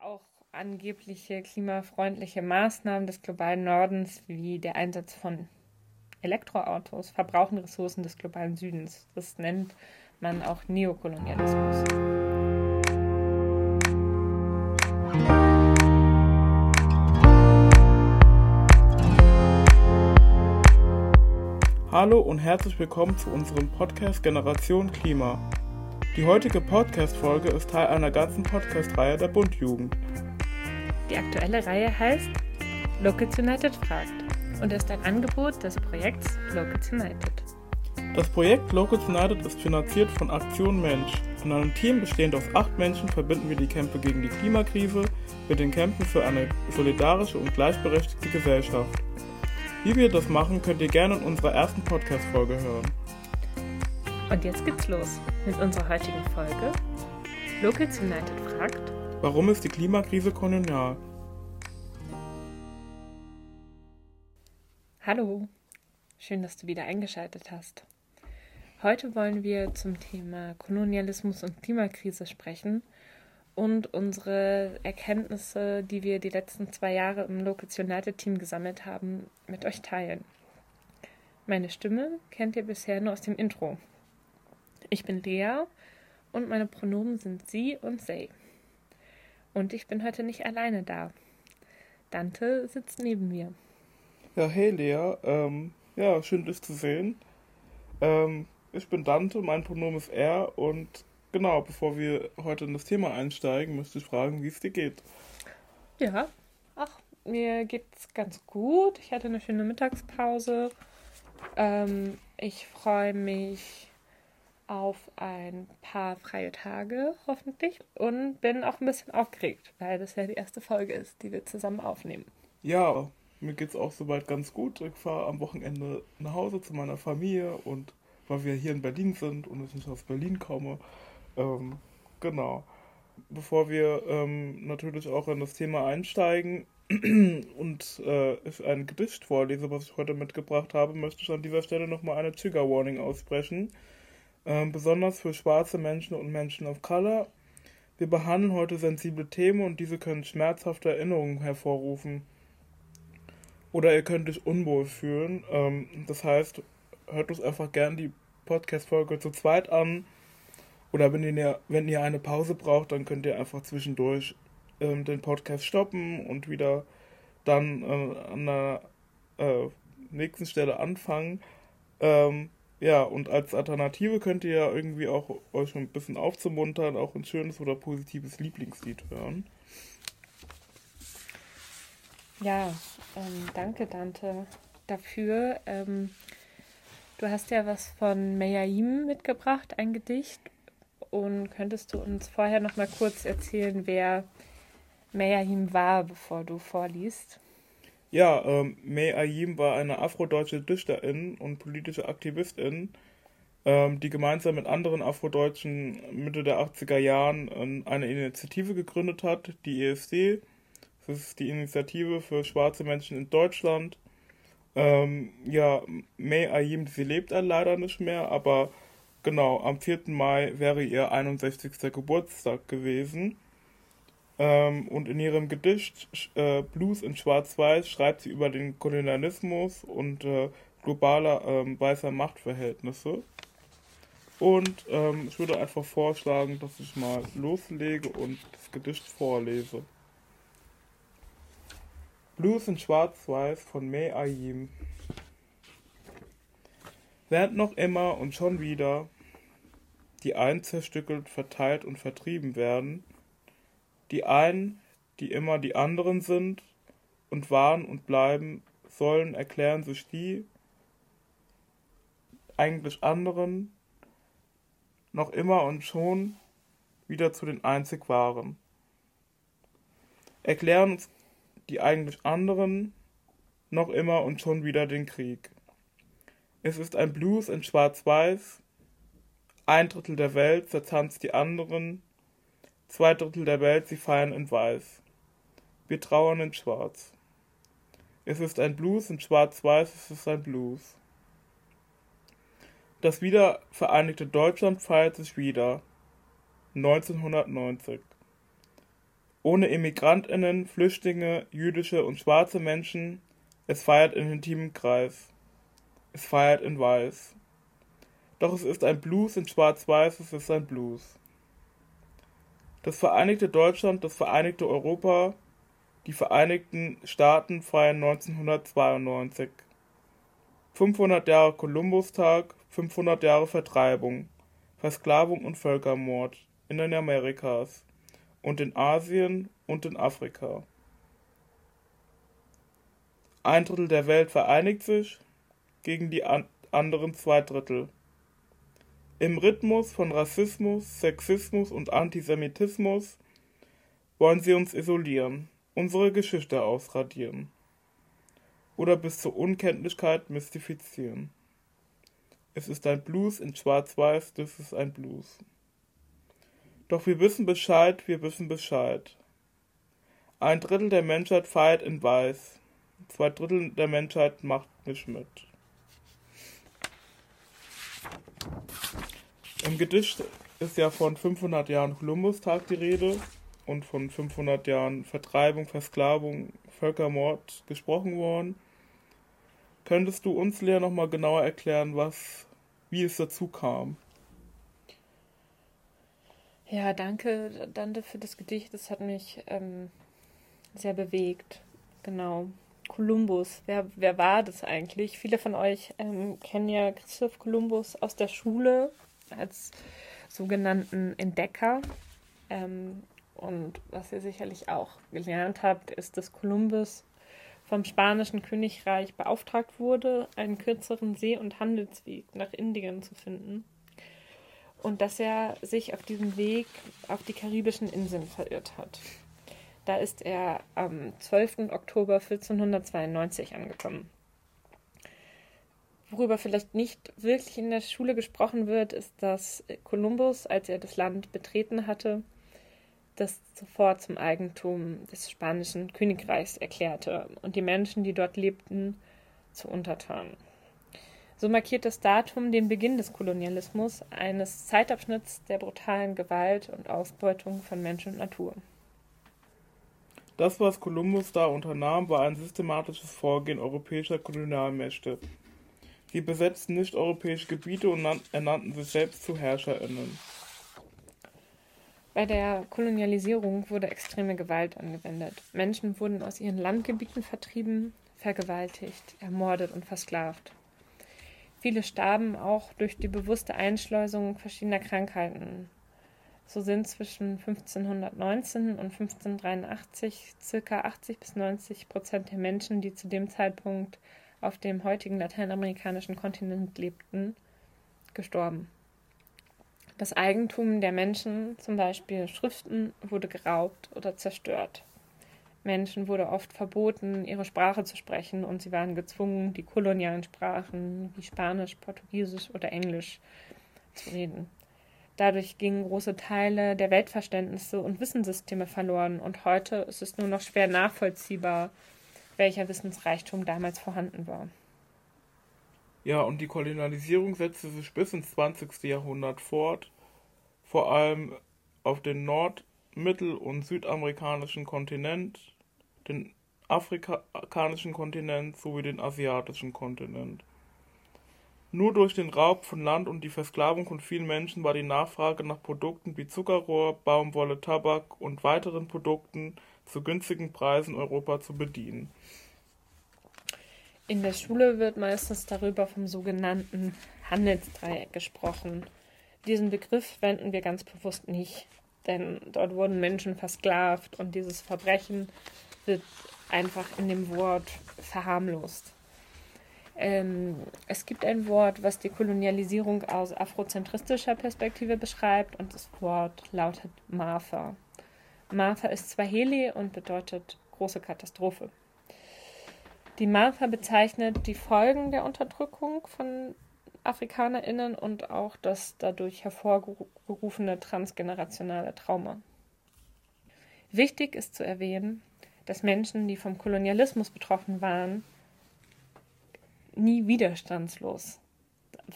auch angebliche klimafreundliche Maßnahmen des globalen Nordens wie der Einsatz von Elektroautos verbrauchen Ressourcen des globalen Südens. Das nennt man auch Neokolonialismus. Hallo und herzlich willkommen zu unserem Podcast Generation Klima. Die heutige Podcast-Folge ist Teil einer ganzen Podcast-Reihe der Bundjugend. Die aktuelle Reihe heißt Locals United fragt und ist ein Angebot des Projekts Locals United. Das Projekt Locals United ist finanziert von Aktion Mensch. In einem Team bestehend aus acht Menschen verbinden wir die Kämpfe gegen die Klimakrise mit den Kämpfen für eine solidarische und gleichberechtigte Gesellschaft. Wie wir das machen, könnt ihr gerne in unserer ersten Podcast-Folge hören. Und jetzt geht's los mit unserer heutigen Folge. Locals United fragt, warum ist die Klimakrise kolonial? Hallo, schön, dass du wieder eingeschaltet hast. Heute wollen wir zum Thema Kolonialismus und Klimakrise sprechen und unsere Erkenntnisse, die wir die letzten zwei Jahre im Locals United Team gesammelt haben, mit euch teilen. Meine Stimme kennt ihr bisher nur aus dem Intro. Ich bin Lea und meine Pronomen sind sie und they. Und ich bin heute nicht alleine da. Dante sitzt neben mir. Ja, hey Lea, ähm, ja, schön dich zu sehen. Ähm, ich bin Dante, mein Pronomen ist er und genau, bevor wir heute in das Thema einsteigen, möchte ich fragen, wie es dir geht. Ja, ach, mir geht's ganz gut. Ich hatte eine schöne Mittagspause. Ähm, ich freue mich auf ein paar freie Tage, hoffentlich. Und bin auch ein bisschen aufgeregt, weil das ja die erste Folge ist, die wir zusammen aufnehmen. Ja, mir geht es auch soweit ganz gut. Ich fahre am Wochenende nach Hause zu meiner Familie und weil wir hier in Berlin sind und ich nicht aus Berlin komme. Ähm, genau. Bevor wir ähm, natürlich auch in das Thema einsteigen und äh, ich ein Gedicht vorlese, was ich heute mitgebracht habe, möchte ich an dieser Stelle nochmal eine Trigger Warning aussprechen ähm, besonders für schwarze Menschen und Menschen of Color. Wir behandeln heute sensible Themen und diese können schmerzhafte Erinnerungen hervorrufen. Oder ihr könnt euch unwohl fühlen. Ähm, das heißt, hört uns einfach gern die Podcast-Folge zu zweit an. Oder wenn ihr, wenn ihr eine Pause braucht, dann könnt ihr einfach zwischendurch ähm, den Podcast stoppen und wieder dann äh, an der äh, nächsten Stelle anfangen. Ähm, ja, und als Alternative könnt ihr ja irgendwie auch euch ein bisschen aufzumuntern, auch ein schönes oder positives Lieblingslied hören. Ja, ähm, danke Dante dafür. Ähm, du hast ja was von Meyaim mitgebracht, ein Gedicht. Und könntest du uns vorher noch mal kurz erzählen, wer Meyaim war, bevor du vorliest? Ja, ähm, May Ayim war eine afrodeutsche Dichterin und politische Aktivistin, ähm, die gemeinsam mit anderen Afrodeutschen Mitte der 80er Jahren ähm, eine Initiative gegründet hat, die ESD. Das ist die Initiative für schwarze Menschen in Deutschland. Ähm, ja, May Ayim, sie lebt leider nicht mehr, aber genau, am 4. Mai wäre ihr 61. Geburtstag gewesen. Ähm, und in ihrem Gedicht äh, Blues in Schwarz-Weiß schreibt sie über den Kolonialismus und äh, globale ähm, weißer Machtverhältnisse. Und ähm, ich würde einfach vorschlagen, dass ich mal loslege und das Gedicht vorlese. Blues in Schwarz-Weiß von May Ayim. Während noch immer und schon wieder die einen zerstückelt, verteilt und vertrieben werden, die einen, die immer die anderen sind und waren und bleiben sollen, erklären sich die eigentlich anderen noch immer und schon wieder zu den einzig wahren. Erklären uns die eigentlich anderen noch immer und schon wieder den Krieg. Es ist ein Blues in Schwarz-Weiß, ein Drittel der Welt zertanzt die anderen, Zwei Drittel der Welt, sie feiern in Weiß. Wir trauern in Schwarz. Es ist ein Blues, in Schwarz-Weiß es ist ein Blues. Das wiedervereinigte Deutschland feiert sich wieder. 1990. ohne Immigrantinnen, Flüchtlinge, jüdische und schwarze Menschen. Es feiert in intimem Kreis. Es feiert in Weiß. Doch es ist ein Blues in Schwarz-Weiß, es ist ein Blues. Das Vereinigte Deutschland, das Vereinigte Europa, die Vereinigten Staaten feiern 1992. 500 Jahre Kolumbustag, 500 Jahre Vertreibung, Versklavung und Völkermord in den Amerikas und in Asien und in Afrika. Ein Drittel der Welt vereinigt sich gegen die an anderen zwei Drittel. Im Rhythmus von Rassismus, Sexismus und Antisemitismus wollen sie uns isolieren, unsere Geschichte ausradieren oder bis zur Unkenntlichkeit mystifizieren. Es ist ein Blues in Schwarz-Weiß, das ist ein Blues. Doch wir wissen Bescheid, wir wissen Bescheid. Ein Drittel der Menschheit feiert in Weiß. Zwei Drittel der Menschheit macht nicht mit. Im Gedicht ist ja von 500 Jahren Kolumbustag die Rede und von 500 Jahren Vertreibung, Versklavung, Völkermord gesprochen worden. Könntest du uns, Lea, nochmal genauer erklären, was, wie es dazu kam? Ja, danke, Dante, für das Gedicht. Das hat mich ähm, sehr bewegt. Genau. Kolumbus, wer, wer war das eigentlich? Viele von euch ähm, kennen ja Christoph Kolumbus aus der Schule als sogenannten Entdecker. Ähm, und was ihr sicherlich auch gelernt habt, ist, dass Kolumbus vom spanischen Königreich beauftragt wurde, einen kürzeren See- und Handelsweg nach Indien zu finden und dass er sich auf diesem Weg auf die karibischen Inseln verirrt hat. Da ist er am 12. Oktober 1492 angekommen. Worüber vielleicht nicht wirklich in der Schule gesprochen wird, ist, dass Kolumbus, als er das Land betreten hatte, das sofort zum Eigentum des spanischen Königreichs erklärte und die Menschen, die dort lebten, zu Untertanen. So markiert das Datum den Beginn des Kolonialismus, eines Zeitabschnitts der brutalen Gewalt und Ausbeutung von Mensch und Natur. Das, was Kolumbus da unternahm, war ein systematisches Vorgehen europäischer Kolonialmächte. Sie besetzten nicht-europäische Gebiete und ernannten sich selbst zu HerrscherInnen. Bei der Kolonialisierung wurde extreme Gewalt angewendet. Menschen wurden aus ihren Landgebieten vertrieben, vergewaltigt, ermordet und versklavt. Viele starben auch durch die bewusste Einschleusung verschiedener Krankheiten. So sind zwischen 1519 und 1583 circa 80 bis 90 Prozent der Menschen, die zu dem Zeitpunkt auf dem heutigen lateinamerikanischen Kontinent lebten, gestorben. Das Eigentum der Menschen, zum Beispiel Schriften, wurde geraubt oder zerstört. Menschen wurde oft verboten, ihre Sprache zu sprechen und sie waren gezwungen, die kolonialen Sprachen wie Spanisch, Portugiesisch oder Englisch zu reden. Dadurch gingen große Teile der Weltverständnisse und Wissenssysteme verloren und heute ist es nur noch schwer nachvollziehbar, welcher Wissensreichtum damals vorhanden war. Ja, und die Kolonialisierung setzte sich bis ins 20. Jahrhundert fort, vor allem auf den nord-, mittel- und südamerikanischen Kontinent, den afrikanischen Kontinent sowie den asiatischen Kontinent. Nur durch den Raub von Land und die Versklavung von vielen Menschen war die Nachfrage nach Produkten wie Zuckerrohr, Baumwolle, Tabak und weiteren Produkten zu günstigen Preisen Europa zu bedienen. In der Schule wird meistens darüber vom sogenannten Handelsdreieck gesprochen. Diesen Begriff wenden wir ganz bewusst nicht, denn dort wurden Menschen versklavt und dieses Verbrechen wird einfach in dem Wort verharmlost. Ähm, es gibt ein Wort, was die Kolonialisierung aus afrozentristischer Perspektive beschreibt und das Wort lautet Martha. Martha ist Swahili und bedeutet große Katastrophe. Die Martha bezeichnet die Folgen der Unterdrückung von AfrikanerInnen und auch das dadurch hervorgerufene transgenerationale Trauma. Wichtig ist zu erwähnen, dass Menschen, die vom Kolonialismus betroffen waren, nie widerstandslos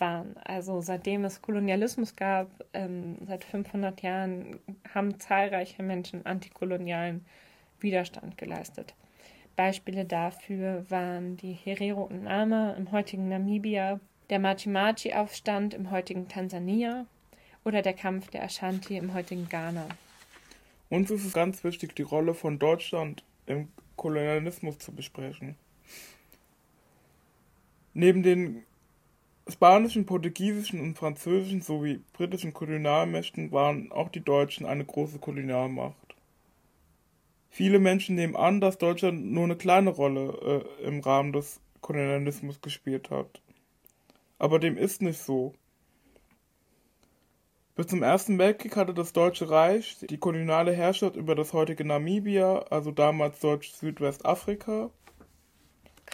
waren. Also seitdem es Kolonialismus gab, ähm, seit 500 Jahren, haben zahlreiche Menschen antikolonialen Widerstand geleistet. Beispiele dafür waren die Herero Nama im heutigen Namibia, der Machi-Machi-Aufstand im heutigen Tansania oder der Kampf der Ashanti im heutigen Ghana. Uns ist es ganz wichtig, die Rolle von Deutschland im Kolonialismus zu besprechen. Neben den spanischen, portugiesischen und französischen sowie britischen Kolonialmächten waren auch die Deutschen eine große Kolonialmacht. Viele Menschen nehmen an, dass Deutschland nur eine kleine Rolle äh, im Rahmen des Kolonialismus gespielt hat. Aber dem ist nicht so. Bis zum Ersten Weltkrieg hatte das Deutsche Reich die koloniale Herrschaft über das heutige Namibia, also damals Deutsch-Südwestafrika,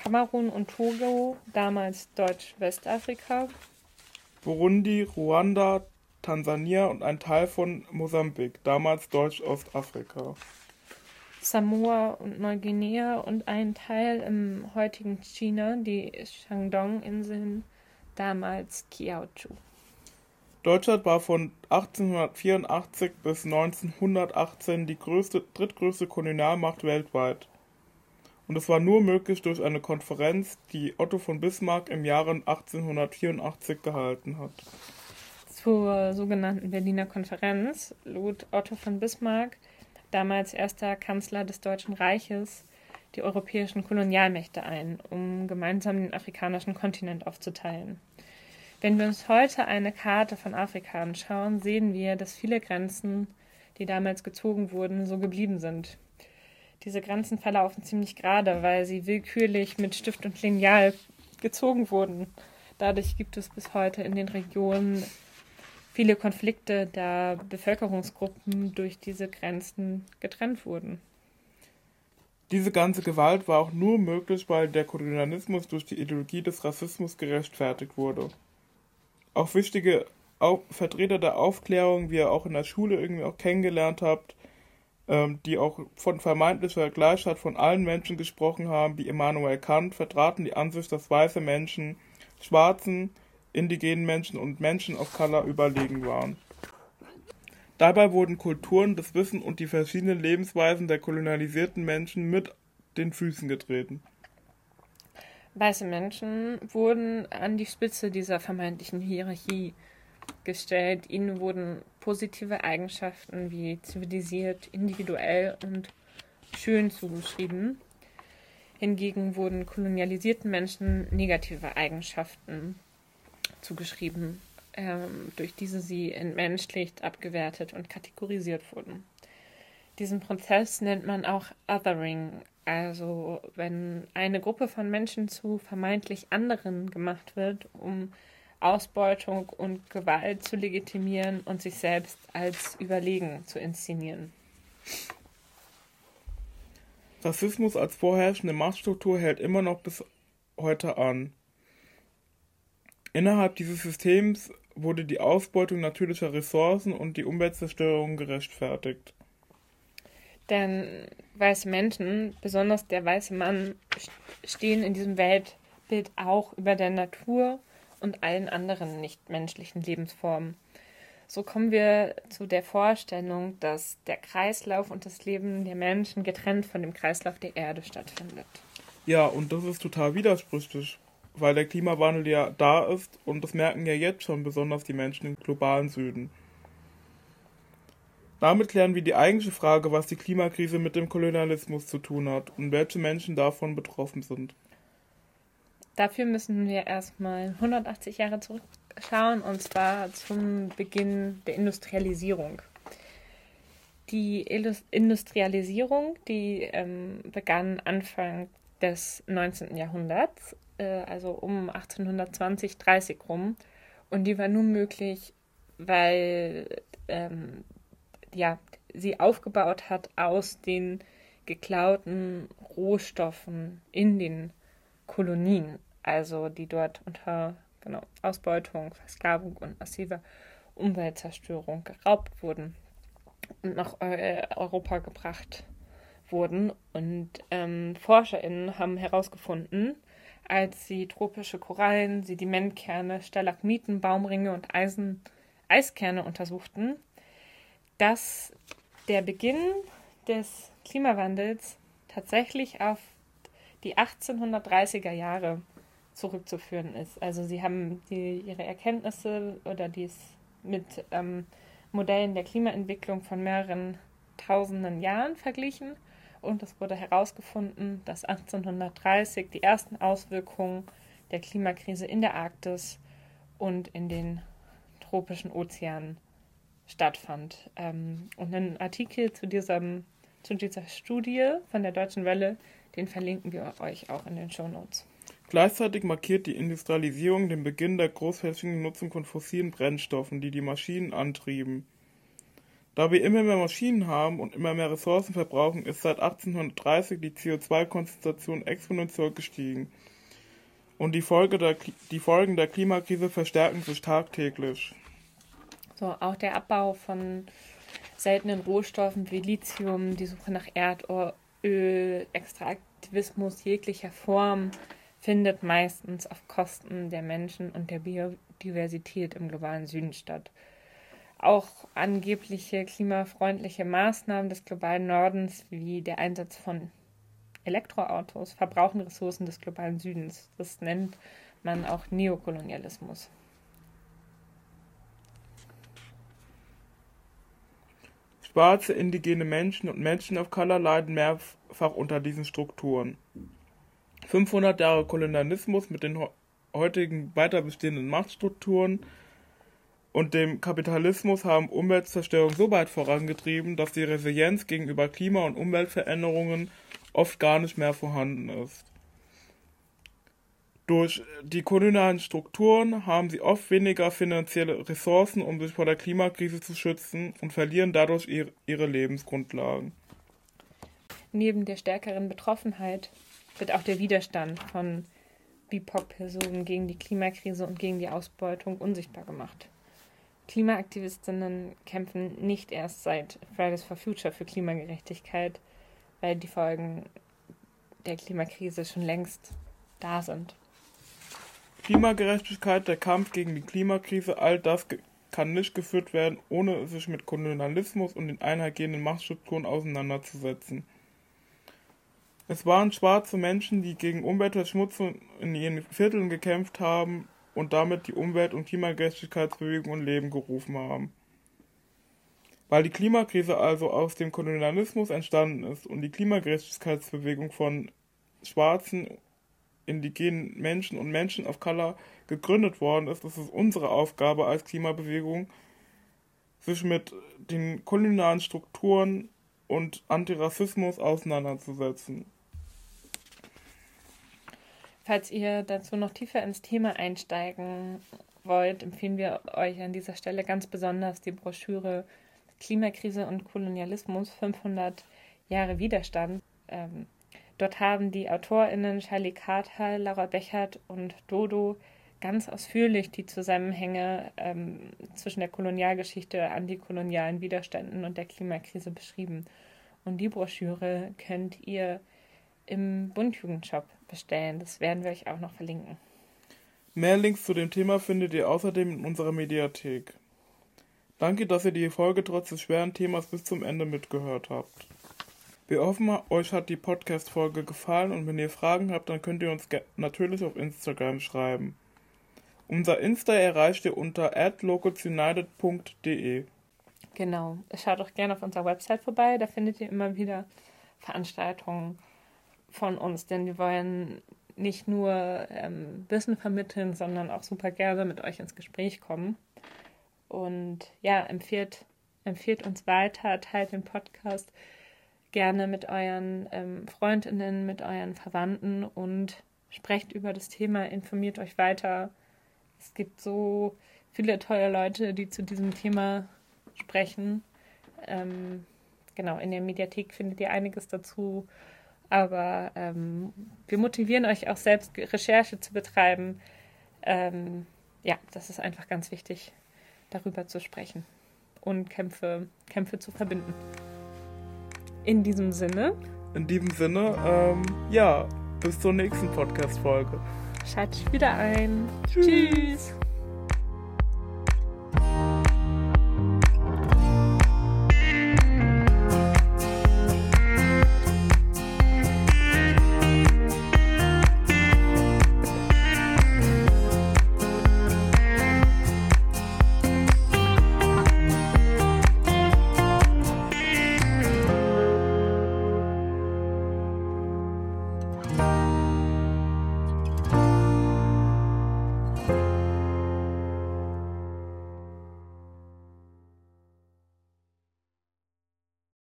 Kamerun und Togo, damals Deutsch-Westafrika, Burundi, Ruanda, Tansania und ein Teil von Mosambik, damals Deutsch-Ostafrika. Samoa und Neuguinea und ein Teil im heutigen China, die Shandong-Inseln, damals Kiaochu. Deutschland war von 1884 bis 1918 die größte, drittgrößte Kolonialmacht weltweit. Und es war nur möglich durch eine Konferenz, die Otto von Bismarck im Jahre 1884 gehalten hat. Zur sogenannten Berliner Konferenz lud Otto von Bismarck damals erster Kanzler des Deutschen Reiches, die europäischen Kolonialmächte ein, um gemeinsam den afrikanischen Kontinent aufzuteilen. Wenn wir uns heute eine Karte von Afrika anschauen, sehen wir, dass viele Grenzen, die damals gezogen wurden, so geblieben sind. Diese Grenzen verlaufen ziemlich gerade, weil sie willkürlich mit Stift und Lineal gezogen wurden. Dadurch gibt es bis heute in den Regionen viele Konflikte, da Bevölkerungsgruppen durch diese Grenzen getrennt wurden. Diese ganze Gewalt war auch nur möglich, weil der Kolonialismus durch die Ideologie des Rassismus gerechtfertigt wurde. Auch wichtige Vertreter der Aufklärung, wie ihr auch in der Schule irgendwie auch kennengelernt habt, ähm, die auch von vermeintlicher Gleichheit von allen Menschen gesprochen haben, wie Immanuel Kant, vertraten die Ansicht, dass weiße Menschen schwarzen indigenen Menschen und Menschen of Color überlegen waren. Dabei wurden Kulturen, das Wissen und die verschiedenen Lebensweisen der kolonialisierten Menschen mit den Füßen getreten. Weiße Menschen wurden an die Spitze dieser vermeintlichen Hierarchie gestellt. Ihnen wurden positive Eigenschaften wie zivilisiert, individuell und schön zugeschrieben. Hingegen wurden kolonialisierten Menschen negative Eigenschaften zugeschrieben, ähm, durch diese sie entmenschlicht, abgewertet und kategorisiert wurden. Diesen Prozess nennt man auch Othering, also wenn eine Gruppe von Menschen zu vermeintlich anderen gemacht wird, um Ausbeutung und Gewalt zu legitimieren und sich selbst als überlegen zu inszenieren. Rassismus als vorherrschende Machtstruktur hält immer noch bis heute an. Innerhalb dieses Systems wurde die Ausbeutung natürlicher Ressourcen und die Umweltzerstörung gerechtfertigt. Denn weiße Menschen, besonders der weiße Mann, stehen in diesem Weltbild auch über der Natur und allen anderen nichtmenschlichen Lebensformen. So kommen wir zu der Vorstellung, dass der Kreislauf und das Leben der Menschen getrennt von dem Kreislauf der Erde stattfindet. Ja, und das ist total widersprüchlich weil der Klimawandel ja da ist und das merken ja jetzt schon besonders die Menschen im globalen Süden. Damit klären wir die eigentliche Frage, was die Klimakrise mit dem Kolonialismus zu tun hat und welche Menschen davon betroffen sind. Dafür müssen wir erstmal 180 Jahre zurückschauen und zwar zum Beginn der Industrialisierung. Die Industrialisierung, die ähm, begann Anfang des 19. Jahrhunderts äh, also um 1820, 30 rum. Und die war nur möglich, weil ähm, ja, sie aufgebaut hat aus den geklauten Rohstoffen in den Kolonien, also die dort unter genau, Ausbeutung, Versklavung und massiver Umweltzerstörung geraubt wurden und nach äh, Europa gebracht wurden. Und ähm, ForscherInnen haben herausgefunden, als sie tropische Korallen, Sedimentkerne, Stalagmiten, Baumringe und Eisen, Eiskerne untersuchten, dass der Beginn des Klimawandels tatsächlich auf die 1830er Jahre zurückzuführen ist. Also sie haben die, ihre Erkenntnisse oder dies mit ähm, Modellen der Klimaentwicklung von mehreren tausenden Jahren verglichen und es wurde herausgefunden, dass 1830 die ersten Auswirkungen der Klimakrise in der Arktis und in den tropischen Ozeanen stattfand. Ähm, und einen Artikel zu, diesem, zu dieser Studie von der Deutschen Welle, den verlinken wir euch auch in den Show Notes. Gleichzeitig markiert die Industrialisierung den Beginn der großflächigen Nutzung von fossilen Brennstoffen, die die Maschinen antrieben. Da wir immer mehr Maschinen haben und immer mehr Ressourcen verbrauchen, ist seit 1830 die CO2-Konzentration exponentiell gestiegen. Und die, Folge der, die Folgen der Klimakrise verstärken sich tagtäglich. So, auch der Abbau von seltenen Rohstoffen wie Lithium, die Suche nach Erdöl, Extraktivismus jeglicher Form, findet meistens auf Kosten der Menschen und der Biodiversität im globalen Süden statt. Auch angebliche klimafreundliche Maßnahmen des globalen Nordens wie der Einsatz von Elektroautos verbrauchen Ressourcen des globalen Südens. Das nennt man auch Neokolonialismus. Schwarze, indigene Menschen und Menschen of Color leiden mehrfach unter diesen Strukturen. 500 Jahre Kolonialismus mit den heutigen weiter bestehenden Machtstrukturen und dem Kapitalismus haben Umweltzerstörung so weit vorangetrieben, dass die Resilienz gegenüber Klima- und Umweltveränderungen oft gar nicht mehr vorhanden ist. Durch die kolonialen Strukturen haben sie oft weniger finanzielle Ressourcen, um sich vor der Klimakrise zu schützen und verlieren dadurch ihre Lebensgrundlagen. Neben der stärkeren Betroffenheit wird auch der Widerstand von BIPOC-Personen gegen die Klimakrise und gegen die Ausbeutung unsichtbar gemacht. Klimaaktivistinnen kämpfen nicht erst seit Fridays for Future für Klimagerechtigkeit, weil die Folgen der Klimakrise schon längst da sind. Klimagerechtigkeit, der Kampf gegen die Klimakrise, all das kann nicht geführt werden, ohne sich mit Kolonialismus und den einhergehenden Machtstrukturen auseinanderzusetzen. Es waren schwarze Menschen, die gegen Umweltverschmutzung in ihren Vierteln gekämpft haben und damit die Umwelt- und Klimagerechtigkeitsbewegung in Leben gerufen haben. Weil die Klimakrise also aus dem Kolonialismus entstanden ist und die Klimagerechtigkeitsbewegung von schwarzen, indigenen Menschen und Menschen of Color gegründet worden ist, ist es unsere Aufgabe als Klimabewegung, sich mit den kolonialen Strukturen und Antirassismus auseinanderzusetzen. Falls ihr dazu noch tiefer ins Thema einsteigen wollt, empfehlen wir euch an dieser Stelle ganz besonders die Broschüre Klimakrise und Kolonialismus 500 Jahre Widerstand. Ähm, dort haben die AutorInnen Charlie Carter, Laura Bechert und Dodo ganz ausführlich die Zusammenhänge ähm, zwischen der Kolonialgeschichte, antikolonialen Widerständen und der Klimakrise beschrieben. Und die Broschüre könnt ihr im Bundjugendshop bestellen. Das werden wir euch auch noch verlinken. Mehr Links zu dem Thema findet ihr außerdem in unserer Mediathek. Danke, dass ihr die Folge trotz des schweren Themas bis zum Ende mitgehört habt. Wir hoffen, euch hat die Podcast-Folge gefallen und wenn ihr Fragen habt, dann könnt ihr uns natürlich auf Instagram schreiben. Unser Insta erreicht ihr unter localsunited.de. Genau. Schaut auch gerne auf unserer Website vorbei, da findet ihr immer wieder Veranstaltungen von uns, denn wir wollen nicht nur ähm, Wissen vermitteln, sondern auch super gerne mit euch ins Gespräch kommen. Und ja, empfiehlt, empfiehlt uns weiter, teilt den Podcast gerne mit euren ähm, Freundinnen, mit euren Verwandten und sprecht über das Thema, informiert euch weiter. Es gibt so viele tolle Leute, die zu diesem Thema sprechen. Ähm, genau, in der Mediathek findet ihr einiges dazu. Aber ähm, wir motivieren euch auch selbst, Recherche zu betreiben. Ähm, ja, das ist einfach ganz wichtig, darüber zu sprechen und Kämpfe, Kämpfe zu verbinden. In diesem Sinne. In diesem Sinne, ähm, ja, bis zur nächsten Podcast-Folge. Schaltet wieder ein. Tschüss. Tschüss.